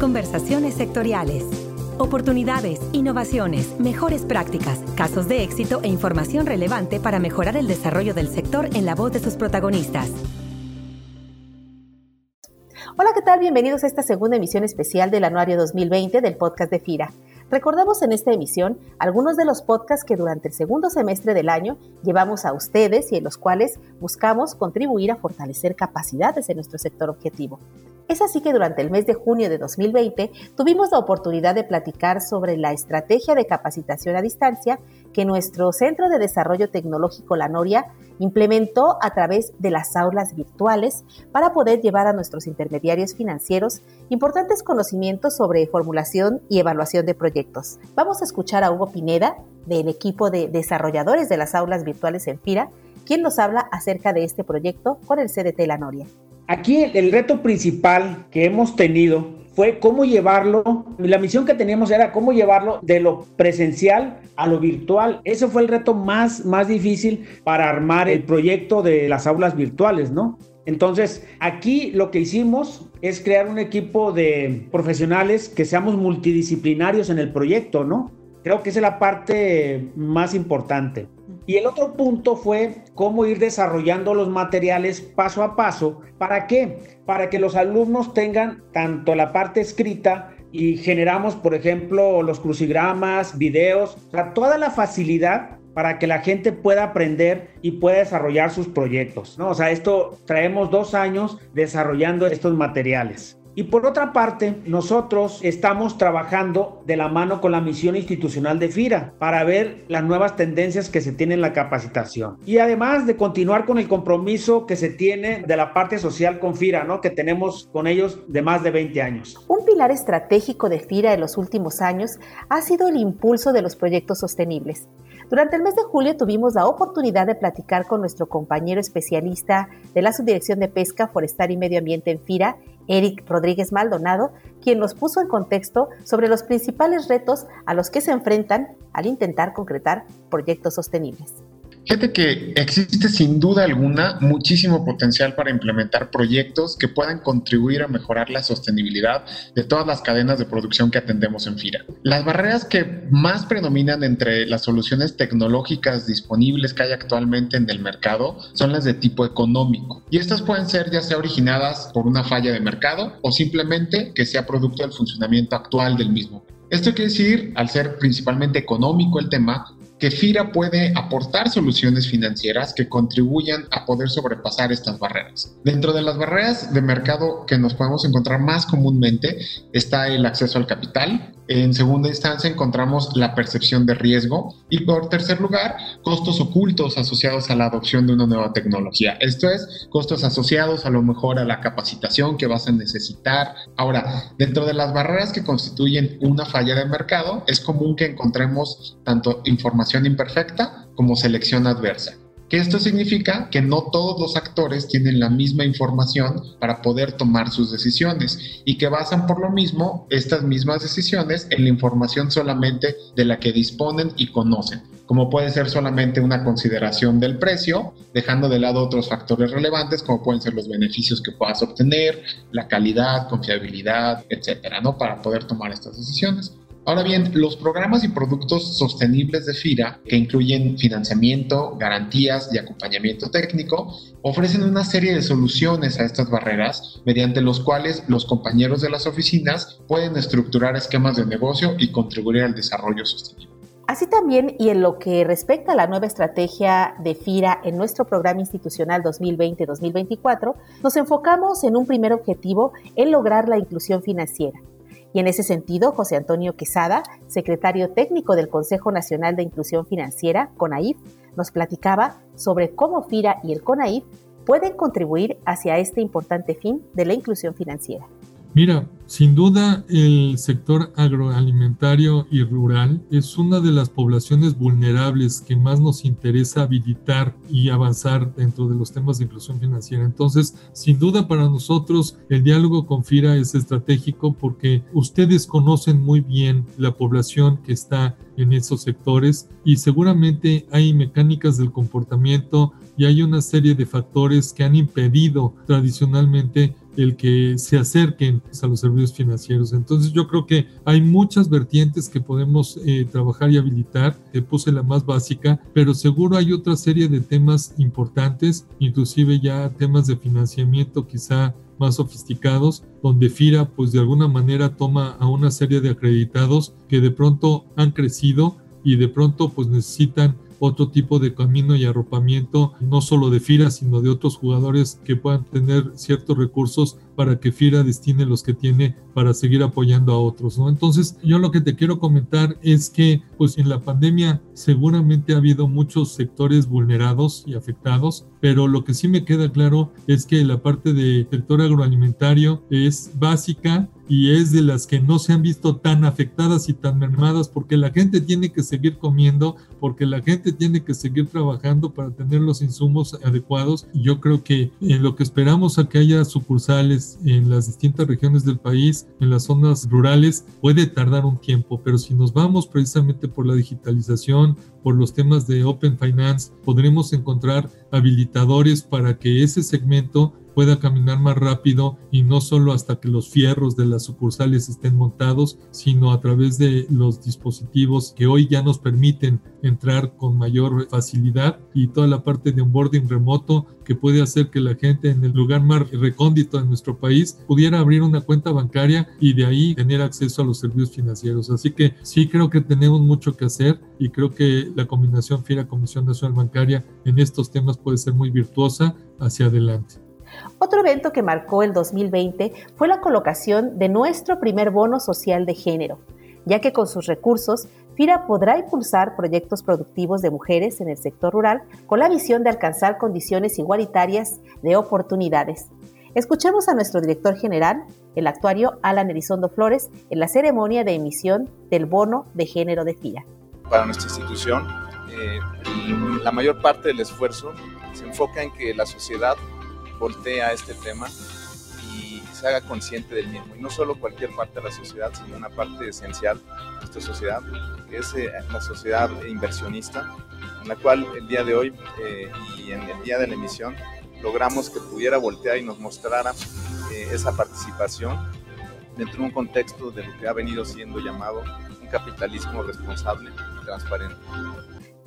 Conversaciones sectoriales. Oportunidades, innovaciones, mejores prácticas, casos de éxito e información relevante para mejorar el desarrollo del sector en la voz de sus protagonistas. Hola, ¿qué tal? Bienvenidos a esta segunda emisión especial del anuario 2020 del podcast de FIRA. Recordamos en esta emisión algunos de los podcasts que durante el segundo semestre del año llevamos a ustedes y en los cuales buscamos contribuir a fortalecer capacidades en nuestro sector objetivo. Es así que durante el mes de junio de 2020 tuvimos la oportunidad de platicar sobre la estrategia de capacitación a distancia que nuestro Centro de Desarrollo Tecnológico La Noria implementó a través de las aulas virtuales para poder llevar a nuestros intermediarios financieros importantes conocimientos sobre formulación y evaluación de proyectos. Vamos a escuchar a Hugo Pineda del equipo de desarrolladores de las aulas virtuales en FIRA, quien nos habla acerca de este proyecto con el CDT La Noria. Aquí el, reto principal que hemos tenido fue cómo llevarlo, la misión que teníamos era cómo llevarlo de lo presencial a lo virtual. Ese fue el reto más, más difícil para armar el proyecto de las aulas virtuales, ¿no? Entonces, aquí lo que hicimos es crear un equipo de profesionales que seamos multidisciplinarios en el proyecto, ¿no? Creo que esa es la parte más importante. Y el otro punto fue cómo ir desarrollando los materiales paso a paso. ¿Para qué? Para que los alumnos tengan tanto la parte escrita y generamos, por ejemplo, los crucigramas, videos, o sea, toda la facilidad para que la gente pueda aprender y pueda desarrollar sus proyectos. ¿no? O sea, esto traemos dos años desarrollando estos materiales. Y por otra parte, nosotros estamos trabajando de la mano con la misión institucional de FIRA para ver las nuevas tendencias que se tienen en la capacitación. Y además de continuar con el compromiso que se tiene de la parte social con FIRA, ¿no? Que tenemos con ellos de más de 20 años. Un pilar estratégico de FIRA en los últimos años ha sido el impulso de los proyectos sostenibles. Durante el mes de julio tuvimos la oportunidad de platicar con nuestro compañero especialista de la Subdirección de Pesca, Forestal y Medio Ambiente en FIRA, Eric Rodríguez Maldonado, quien nos puso en contexto sobre los principales retos a los que se enfrentan al intentar concretar proyectos sostenibles. Fíjate que existe sin duda alguna muchísimo potencial para implementar proyectos que puedan contribuir a mejorar la sostenibilidad de todas las cadenas de producción que atendemos en FIRA. Las barreras que más predominan entre las soluciones tecnológicas disponibles que hay actualmente en el mercado son las de tipo económico. Y estas pueden ser ya sea originadas por una falla de mercado o simplemente que sea producto del funcionamiento actual del mismo. Esto quiere decir, al ser principalmente económico el tema, que FIRA puede aportar soluciones financieras que contribuyan a poder sobrepasar estas barreras. Dentro de las barreras de mercado que nos podemos encontrar más comúnmente está el acceso al capital, en segunda instancia encontramos la percepción de riesgo y por tercer lugar, costos ocultos asociados a la adopción de una nueva tecnología. Esto es, costos asociados a lo mejor a la capacitación que vas a necesitar. Ahora, dentro de las barreras que constituyen una falla de mercado, es común que encontremos tanto información imperfecta como selección adversa esto significa que no todos los actores tienen la misma información para poder tomar sus decisiones y que basan por lo mismo estas mismas decisiones en la información solamente de la que disponen y conocen, como puede ser solamente una consideración del precio, dejando de lado otros factores relevantes como pueden ser los beneficios que puedas obtener, la calidad, confiabilidad, etcétera, ¿no? Para poder tomar estas decisiones. Ahora bien, los programas y productos sostenibles de FIRA, que incluyen financiamiento, garantías y acompañamiento técnico, ofrecen una serie de soluciones a estas barreras mediante los cuales los compañeros de las oficinas pueden estructurar esquemas de negocio y contribuir al desarrollo sostenible. Así también, y en lo que respecta a la nueva estrategia de FIRA en nuestro programa institucional 2020-2024, nos enfocamos en un primer objetivo en lograr la inclusión financiera y en ese sentido, José Antonio Quesada, secretario técnico del Consejo Nacional de Inclusión Financiera, CONAIF, nos platicaba sobre cómo FIRA y el CONAIF pueden contribuir hacia este importante fin de la inclusión financiera. Mira, sin duda el sector agroalimentario y rural es una de las poblaciones vulnerables que más nos interesa habilitar y avanzar dentro de los temas de inclusión financiera. Entonces, sin duda para nosotros el diálogo con FIRA es estratégico porque ustedes conocen muy bien la población que está en esos sectores y seguramente hay mecánicas del comportamiento y hay una serie de factores que han impedido tradicionalmente el que se acerquen a los servicios financieros. Entonces yo creo que hay muchas vertientes que podemos eh, trabajar y habilitar. Te puse la más básica, pero seguro hay otra serie de temas importantes, inclusive ya temas de financiamiento quizá más sofisticados, donde FIRA pues de alguna manera toma a una serie de acreditados que de pronto han crecido y de pronto pues necesitan otro tipo de camino y arropamiento, no solo de FIRA, sino de otros jugadores que puedan tener ciertos recursos para que FIRA destine los que tiene para seguir apoyando a otros, ¿no? Entonces, yo lo que te quiero comentar es que, pues en la pandemia seguramente ha habido muchos sectores vulnerados y afectados, pero lo que sí me queda claro es que la parte del sector agroalimentario es básica y es de las que no se han visto tan afectadas y tan mermadas porque la gente tiene que seguir comiendo, porque la gente tiene que seguir trabajando para tener los insumos adecuados. Yo creo que en lo que esperamos a que haya sucursales en las distintas regiones del país, en las zonas rurales, puede tardar un tiempo, pero si nos vamos precisamente por la digitalización, por los temas de Open Finance, podremos encontrar habilitadores para que ese segmento pueda caminar más rápido y no solo hasta que los fierros de las sucursales estén montados, sino a través de los dispositivos que hoy ya nos permiten entrar con mayor facilidad y toda la parte de onboarding remoto que puede hacer que la gente en el lugar más recóndito de nuestro país pudiera abrir una cuenta bancaria y de ahí tener acceso a los servicios financieros. Así que sí creo que tenemos mucho que hacer y creo que la combinación FIRA Comisión Nacional Bancaria en estos temas puede ser muy virtuosa hacia adelante. Otro evento que marcó el 2020 fue la colocación de nuestro primer bono social de género, ya que con sus recursos, FIRA podrá impulsar proyectos productivos de mujeres en el sector rural con la visión de alcanzar condiciones igualitarias de oportunidades. Escuchemos a nuestro director general, el actuario Alan Elizondo Flores, en la ceremonia de emisión del bono de género de FIRA. Para nuestra institución, eh, la mayor parte del esfuerzo se enfoca en que la sociedad voltea este tema y se haga consciente del mismo. Y no solo cualquier parte de la sociedad, sino una parte esencial de nuestra sociedad, que es eh, la sociedad inversionista, en la cual el día de hoy eh, y en el día de la emisión logramos que pudiera voltear y nos mostrara eh, esa participación dentro de un contexto de lo que ha venido siendo llamado un capitalismo responsable y transparente.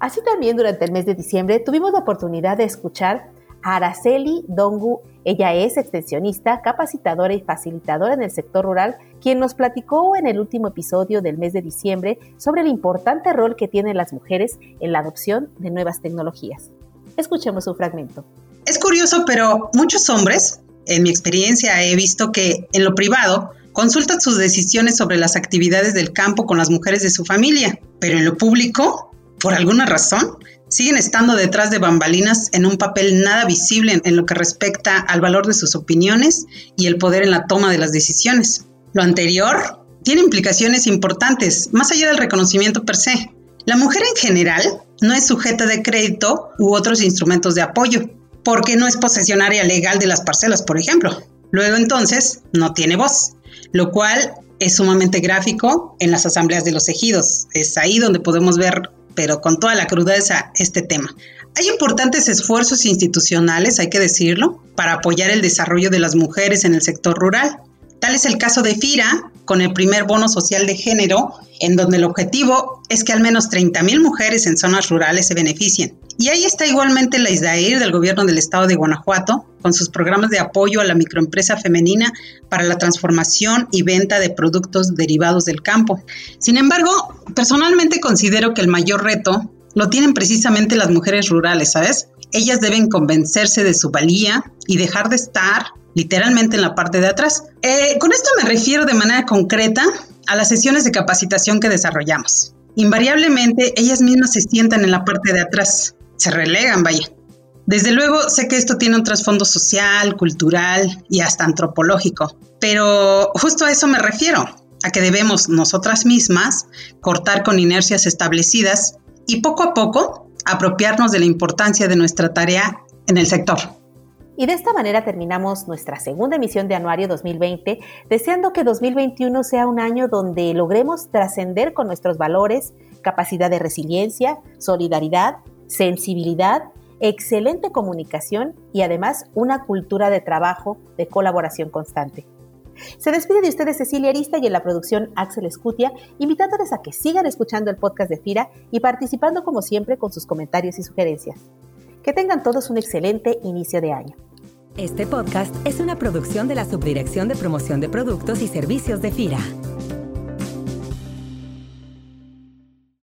Así también durante el mes de diciembre tuvimos la oportunidad de escuchar Araceli Dongu. Ella es extensionista, capacitadora y facilitadora en el sector rural, quien nos platicó en el último episodio del mes de diciembre sobre el importante rol que tienen las mujeres en la adopción de nuevas tecnologías. Escuchemos un fragmento. Es curioso, pero muchos hombres, en mi experiencia, he visto que en lo privado consultan sus decisiones sobre las actividades del campo con las mujeres de su familia, pero en lo público, por alguna razón, siguen estando detrás de bambalinas en un papel nada visible en lo que respecta al valor de sus opiniones y el poder en la toma de las decisiones. Lo anterior tiene implicaciones importantes, más allá del reconocimiento per se. La mujer en general no es sujeta de crédito u otros instrumentos de apoyo, porque no es posesionaria legal de las parcelas, por ejemplo. Luego entonces no tiene voz, lo cual es sumamente gráfico en las asambleas de los ejidos. Es ahí donde podemos ver pero con toda la crudeza este tema. Hay importantes esfuerzos institucionales, hay que decirlo, para apoyar el desarrollo de las mujeres en el sector rural. Tal es el caso de FIRA, con el primer bono social de género, en donde el objetivo es que al menos 30.000 mujeres en zonas rurales se beneficien. Y ahí está igualmente la ISDAIR del gobierno del estado de Guanajuato, con sus programas de apoyo a la microempresa femenina para la transformación y venta de productos derivados del campo. Sin embargo, personalmente considero que el mayor reto lo tienen precisamente las mujeres rurales, ¿sabes? Ellas deben convencerse de su valía y dejar de estar literalmente en la parte de atrás. Eh, con esto me refiero de manera concreta a las sesiones de capacitación que desarrollamos. Invariablemente ellas mismas se sientan en la parte de atrás, se relegan, vaya. Desde luego sé que esto tiene un trasfondo social, cultural y hasta antropológico, pero justo a eso me refiero, a que debemos nosotras mismas cortar con inercias establecidas y poco a poco apropiarnos de la importancia de nuestra tarea en el sector. Y de esta manera terminamos nuestra segunda emisión de Anuario 2020, deseando que 2021 sea un año donde logremos trascender con nuestros valores, capacidad de resiliencia, solidaridad, sensibilidad excelente comunicación y además una cultura de trabajo de colaboración constante. Se despide de ustedes Cecilia Arista y en la producción Axel Escutia, invitándoles a que sigan escuchando el podcast de FIRA y participando como siempre con sus comentarios y sugerencias. Que tengan todos un excelente inicio de año. Este podcast es una producción de la Subdirección de Promoción de Productos y Servicios de FIRA.